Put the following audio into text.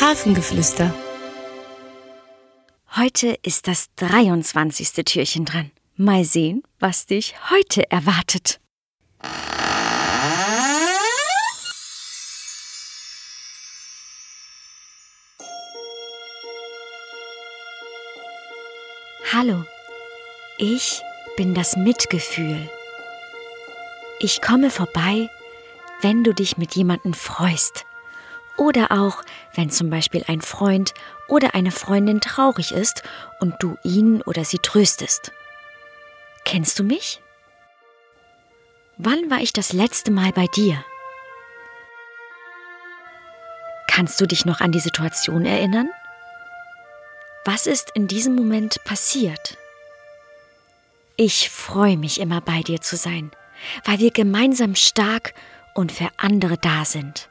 Hafengeflüster. Heute ist das 23. Türchen dran. Mal sehen, was dich heute erwartet. Hallo, ich bin das Mitgefühl. Ich komme vorbei, wenn du dich mit jemandem freust. Oder auch, wenn zum Beispiel ein Freund oder eine Freundin traurig ist und du ihn oder sie tröstest. Kennst du mich? Wann war ich das letzte Mal bei dir? Kannst du dich noch an die Situation erinnern? Was ist in diesem Moment passiert? Ich freue mich immer bei dir zu sein, weil wir gemeinsam stark und für andere da sind.